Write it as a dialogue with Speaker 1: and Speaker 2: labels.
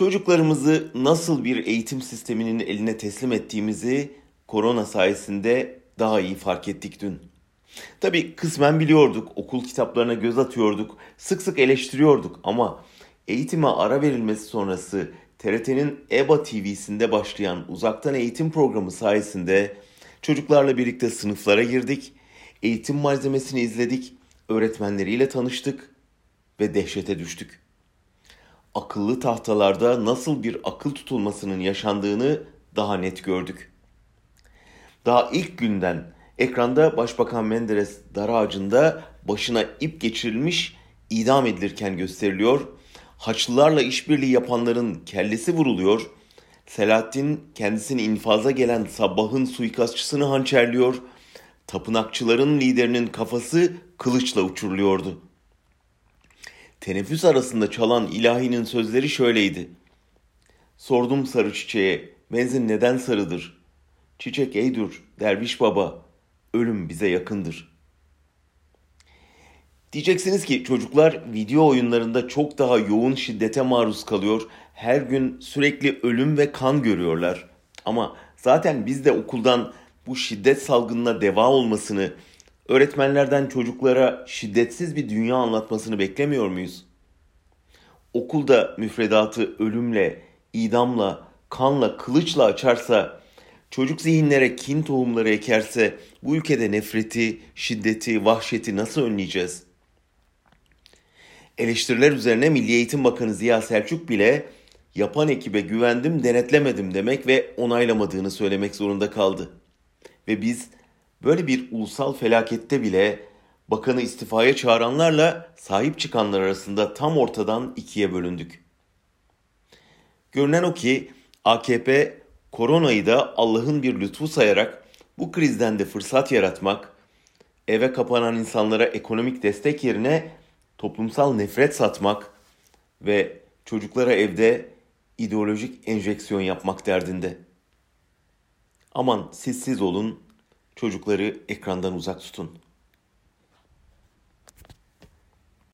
Speaker 1: Çocuklarımızı nasıl bir eğitim sisteminin eline teslim ettiğimizi korona sayesinde daha iyi fark ettik dün. Tabii kısmen biliyorduk, okul kitaplarına göz atıyorduk, sık sık eleştiriyorduk ama eğitime ara verilmesi sonrası TRT'nin EBA TV'sinde başlayan uzaktan eğitim programı sayesinde çocuklarla birlikte sınıflara girdik, eğitim malzemesini izledik, öğretmenleriyle tanıştık ve dehşete düştük. Akıllı tahtalarda nasıl bir akıl tutulmasının yaşandığını daha net gördük. Daha ilk günden ekranda Başbakan Menderes dar ağacında başına ip geçirilmiş idam edilirken gösteriliyor. Haçlılarla işbirliği yapanların kellesi vuruluyor. Selahattin kendisini infaza gelen Sabbah'ın suikastçısını hançerliyor. Tapınakçıların liderinin kafası kılıçla uçuruluyordu. Teneffüs arasında çalan ilahinin sözleri şöyleydi. Sordum sarı çiçeğe, menzin neden sarıdır? Çiçek eydur, derviş baba, ölüm bize yakındır. Diyeceksiniz ki çocuklar video oyunlarında çok daha yoğun şiddete maruz kalıyor. Her gün sürekli ölüm ve kan görüyorlar. Ama zaten biz de okuldan bu şiddet salgınına deva olmasını, öğretmenlerden çocuklara şiddetsiz bir dünya anlatmasını beklemiyor muyuz? Okulda müfredatı ölümle, idamla, kanla, kılıçla açarsa, çocuk zihinlere kin tohumları ekerse bu ülkede nefreti, şiddeti, vahşeti nasıl önleyeceğiz? Eleştiriler üzerine Milli Eğitim Bakanı Ziya Selçuk bile yapan ekibe güvendim, denetlemedim demek ve onaylamadığını söylemek zorunda kaldı. Ve biz böyle bir ulusal felakette bile bakanı istifaya çağıranlarla sahip çıkanlar arasında tam ortadan ikiye bölündük. Görünen o ki AKP koronayı da Allah'ın bir lütfu sayarak bu krizden de fırsat yaratmak, eve kapanan insanlara ekonomik destek yerine toplumsal nefret satmak ve çocuklara evde ideolojik enjeksiyon yapmak derdinde. Aman siz olun, çocukları ekrandan uzak tutun.''